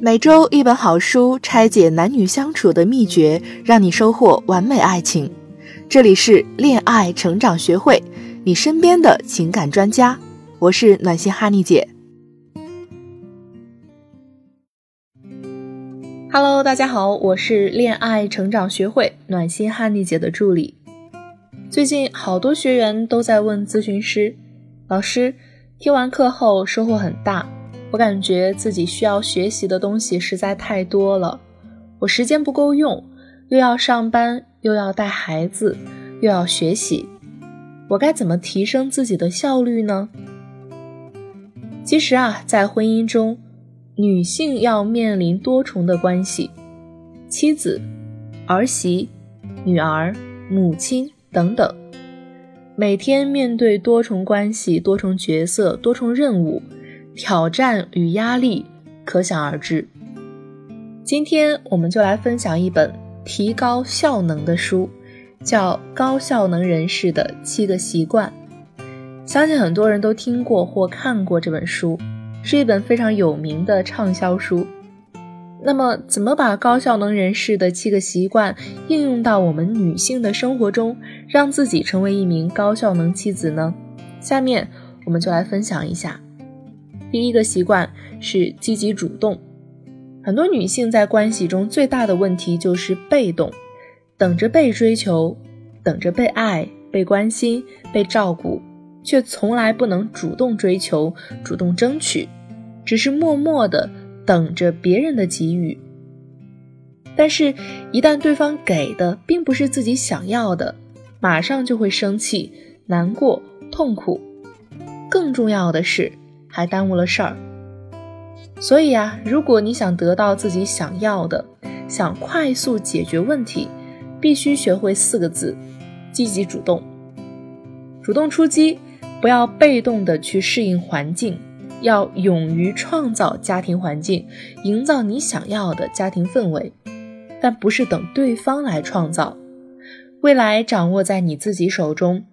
每周一本好书，拆解男女相处的秘诀，让你收获完美爱情。这里是恋爱成长学会，你身边的情感专家。我是暖心哈尼姐。Hello，大家好，我是恋爱成长学会暖心哈尼姐的助理。最近好多学员都在问咨询师，老师，听完课后收获很大。我感觉自己需要学习的东西实在太多了，我时间不够用，又要上班，又要带孩子，又要学习，我该怎么提升自己的效率呢？其实啊，在婚姻中，女性要面临多重的关系，妻子、儿媳、女儿、母亲等等，每天面对多重关系、多重角色、多重任务。挑战与压力可想而知。今天我们就来分享一本提高效能的书，叫《高效能人士的七个习惯》。相信很多人都听过或看过这本书，是一本非常有名的畅销书。那么，怎么把高效能人士的七个习惯应用到我们女性的生活中，让自己成为一名高效能妻子呢？下面我们就来分享一下。第一个习惯是积极主动。很多女性在关系中最大的问题就是被动，等着被追求，等着被爱、被关心、被照顾，却从来不能主动追求、主动争取，只是默默的等着别人的给予。但是，一旦对方给的并不是自己想要的，马上就会生气、难过、痛苦。更重要的是。还耽误了事儿，所以啊，如果你想得到自己想要的，想快速解决问题，必须学会四个字：积极主动，主动出击，不要被动的去适应环境，要勇于创造家庭环境，营造你想要的家庭氛围，但不是等对方来创造，未来掌握在你自己手中，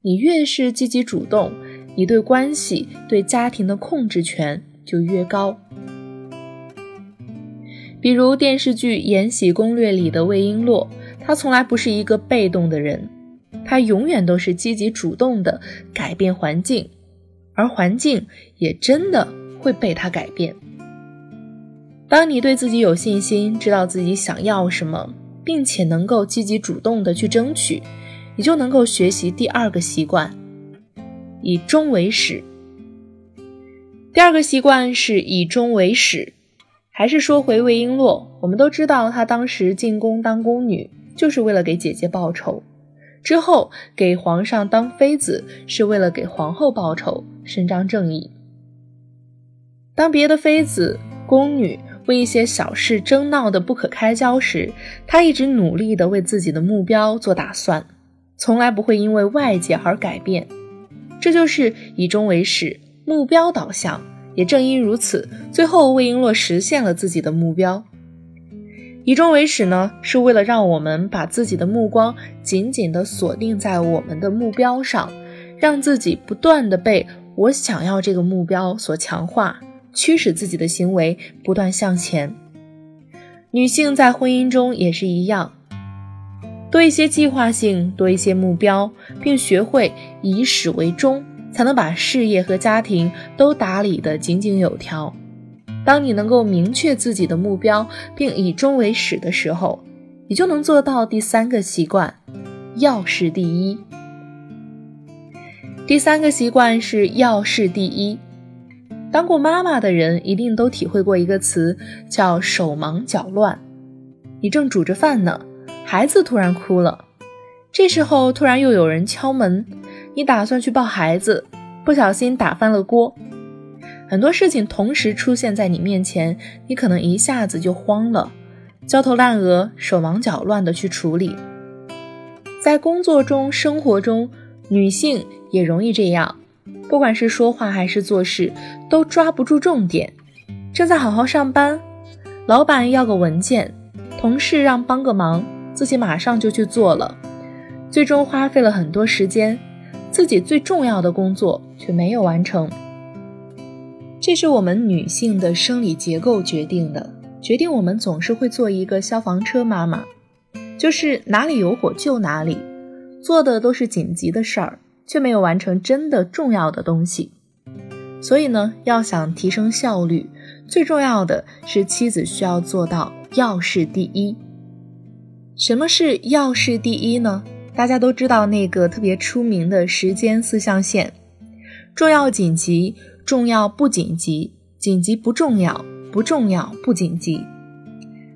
你越是积极主动。你对关系、对家庭的控制权就越高。比如电视剧《延禧攻略》里的魏璎珞，她从来不是一个被动的人，她永远都是积极主动的改变环境，而环境也真的会被她改变。当你对自己有信心，知道自己想要什么，并且能够积极主动的去争取，你就能够学习第二个习惯。以终为始。第二个习惯是以终为始。还是说回魏璎珞，我们都知道她当时进宫当宫女，就是为了给姐姐报仇；之后给皇上当妃子，是为了给皇后报仇，伸张正义。当别的妃子、宫女为一些小事争闹的不可开交时，她一直努力的为自己的目标做打算，从来不会因为外界而改变。这就是以终为始，目标导向。也正因如此，最后魏璎珞实现了自己的目标。以终为始呢，是为了让我们把自己的目光紧紧地锁定在我们的目标上，让自己不断地被我想要这个目标所强化，驱使自己的行为不断向前。女性在婚姻中也是一样。多一些计划性，多一些目标，并学会以始为终，才能把事业和家庭都打理得井井有条。当你能够明确自己的目标，并以终为始的时候，你就能做到第三个习惯：要事第一。第三个习惯是要事第一。当过妈妈的人一定都体会过一个词，叫手忙脚乱。你正煮着饭呢。孩子突然哭了，这时候突然又有人敲门，你打算去抱孩子，不小心打翻了锅。很多事情同时出现在你面前，你可能一下子就慌了，焦头烂额、手忙脚乱的去处理。在工作中、生活中，女性也容易这样，不管是说话还是做事，都抓不住重点。正在好好上班，老板要个文件，同事让帮个忙。自己马上就去做了，最终花费了很多时间，自己最重要的工作却没有完成。这是我们女性的生理结构决定的，决定我们总是会做一个消防车妈妈，就是哪里有火救哪里，做的都是紧急的事儿，却没有完成真的重要的东西。所以呢，要想提升效率，最重要的是妻子需要做到要事第一。什么是要事第一呢？大家都知道那个特别出名的时间四象限：重要紧急。重要不紧急，紧急不重要，不重要不紧急。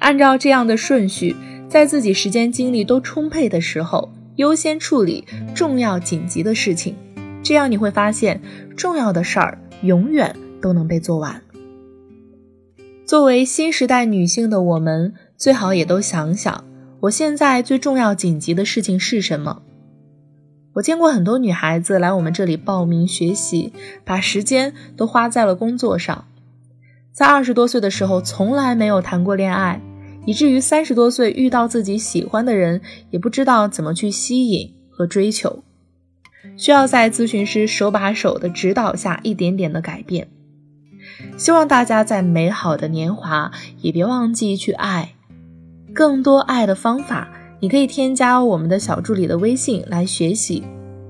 按照这样的顺序，在自己时间精力都充沛的时候，优先处理重要紧急的事情。这样你会发现，重要的事儿永远都能被做完。作为新时代女性的我们，最好也都想想，我现在最重要紧急的事情是什么。我见过很多女孩子来我们这里报名学习，把时间都花在了工作上，在二十多岁的时候从来没有谈过恋爱，以至于三十多岁遇到自己喜欢的人，也不知道怎么去吸引和追求，需要在咨询师手把手的指导下一点点的改变。希望大家在美好的年华也别忘记去爱，更多爱的方法。你可以添加我们的小助理的微信来学习，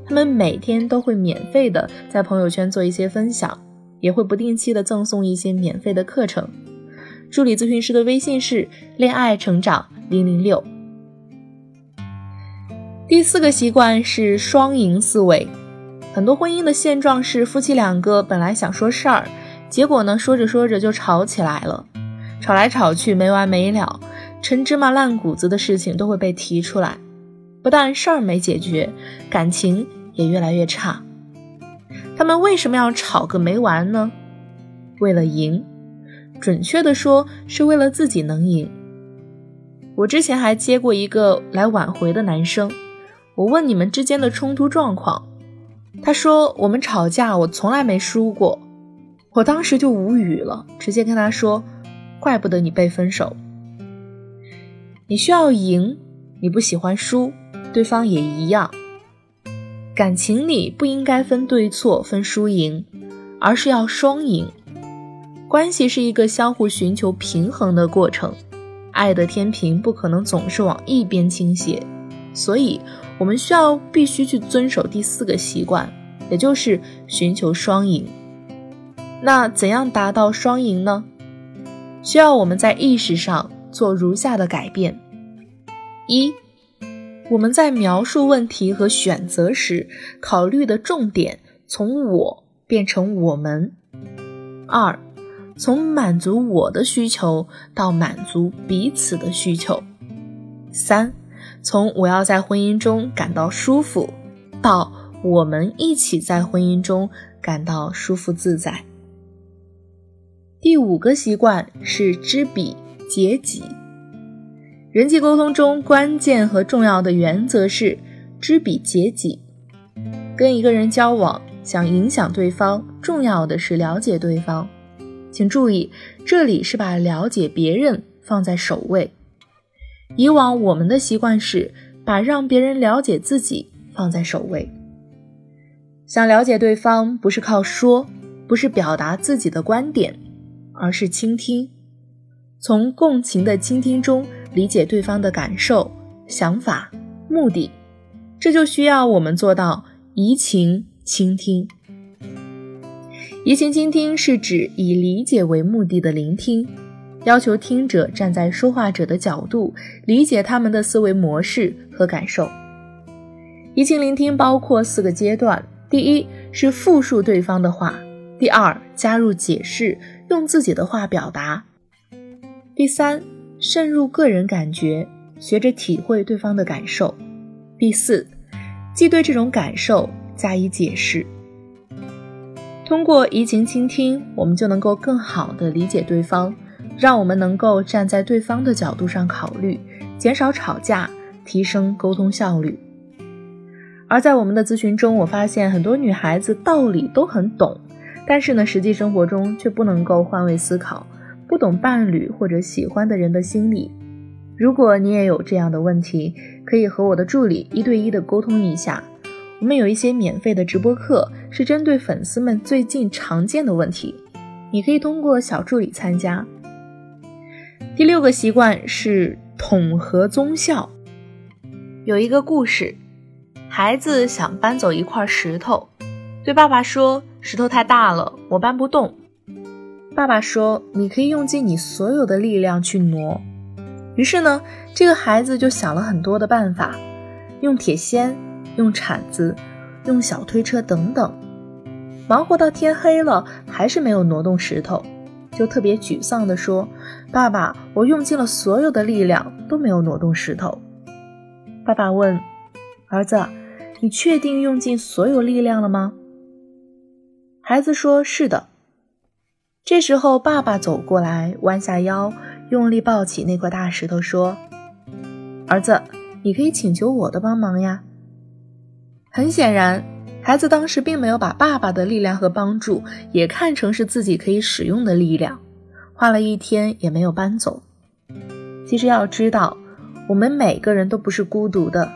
他们每天都会免费的在朋友圈做一些分享，也会不定期的赠送一些免费的课程。助理咨询师的微信是恋爱成长零零六。第四个习惯是双赢思维，很多婚姻的现状是夫妻两个本来想说事儿，结果呢说着说着就吵起来了，吵来吵去没完没了。陈芝麻烂谷子的事情都会被提出来，不但事儿没解决，感情也越来越差。他们为什么要吵个没完呢？为了赢，准确的说是为了自己能赢。我之前还接过一个来挽回的男生，我问你们之间的冲突状况，他说我们吵架我从来没输过，我当时就无语了，直接跟他说，怪不得你被分手。你需要赢，你不喜欢输，对方也一样。感情里不应该分对错、分输赢，而是要双赢。关系是一个相互寻求平衡的过程，爱的天平不可能总是往一边倾斜，所以我们需要必须去遵守第四个习惯，也就是寻求双赢。那怎样达到双赢呢？需要我们在意识上。做如下的改变：一，我们在描述问题和选择时，考虑的重点从我变成我们；二，从满足我的需求到满足彼此的需求；三，从我要在婚姻中感到舒服，到我们一起在婚姻中感到舒服自在。第五个习惯是知彼。结己。人际沟通中关键和重要的原则是知彼解己。跟一个人交往，想影响对方，重要的是了解对方。请注意，这里是把了解别人放在首位。以往我们的习惯是把让别人了解自己放在首位。想了解对方，不是靠说，不是表达自己的观点，而是倾听。从共情的倾听中理解对方的感受、想法、目的，这就需要我们做到移情倾听。移情倾听是指以理解为目的的聆听，要求听者站在说话者的角度，理解他们的思维模式和感受。移情聆听包括四个阶段：第一是复述对方的话；第二加入解释，用自己的话表达。第三，渗入个人感觉，学着体会对方的感受。第四，既对这种感受加以解释。通过移情倾听，我们就能够更好地理解对方，让我们能够站在对方的角度上考虑，减少吵架，提升沟通效率。而在我们的咨询中，我发现很多女孩子道理都很懂，但是呢，实际生活中却不能够换位思考。不懂伴侣或者喜欢的人的心理，如果你也有这样的问题，可以和我的助理一对一的沟通一下。我们有一些免费的直播课，是针对粉丝们最近常见的问题，你可以通过小助理参加。第六个习惯是统合宗效。有一个故事，孩子想搬走一块石头，对爸爸说：“石头太大了，我搬不动。”爸爸说：“你可以用尽你所有的力量去挪。”于是呢，这个孩子就想了很多的办法，用铁锨、用铲子、用小推车等等，忙活到天黑了，还是没有挪动石头，就特别沮丧地说：“爸爸，我用尽了所有的力量，都没有挪动石头。”爸爸问：“儿子，你确定用尽所有力量了吗？”孩子说：“是的。”这时候，爸爸走过来，弯下腰，用力抱起那块大石头，说：“儿子，你可以请求我的帮忙呀。”很显然，孩子当时并没有把爸爸的力量和帮助也看成是自己可以使用的力量，花了一天也没有搬走。其实要知道，我们每个人都不是孤独的，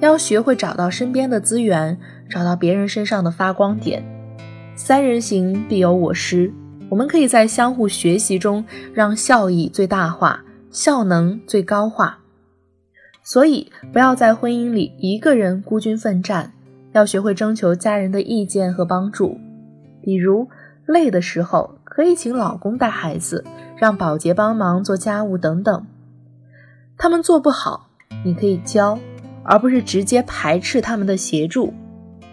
要学会找到身边的资源，找到别人身上的发光点。三人行，必有我师。我们可以在相互学习中，让效益最大化，效能最高化。所以，不要在婚姻里一个人孤军奋战，要学会征求家人的意见和帮助。比如，累的时候可以请老公带孩子，让保洁帮忙做家务等等。他们做不好，你可以教，而不是直接排斥他们的协助。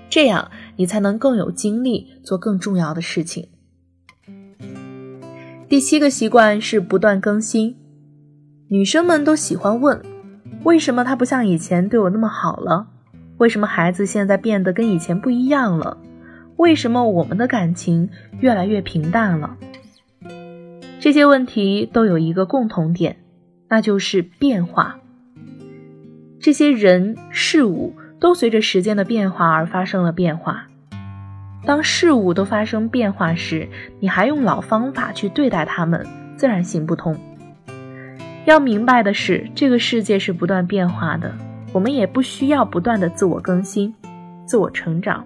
这样，你才能更有精力做更重要的事情。第七个习惯是不断更新。女生们都喜欢问：为什么他不像以前对我那么好了？为什么孩子现在变得跟以前不一样了？为什么我们的感情越来越平淡了？这些问题都有一个共同点，那就是变化。这些人事物都随着时间的变化而发生了变化。当事物都发生变化时，你还用老方法去对待他们，自然行不通。要明白的是，这个世界是不断变化的，我们也不需要不断的自我更新、自我成长。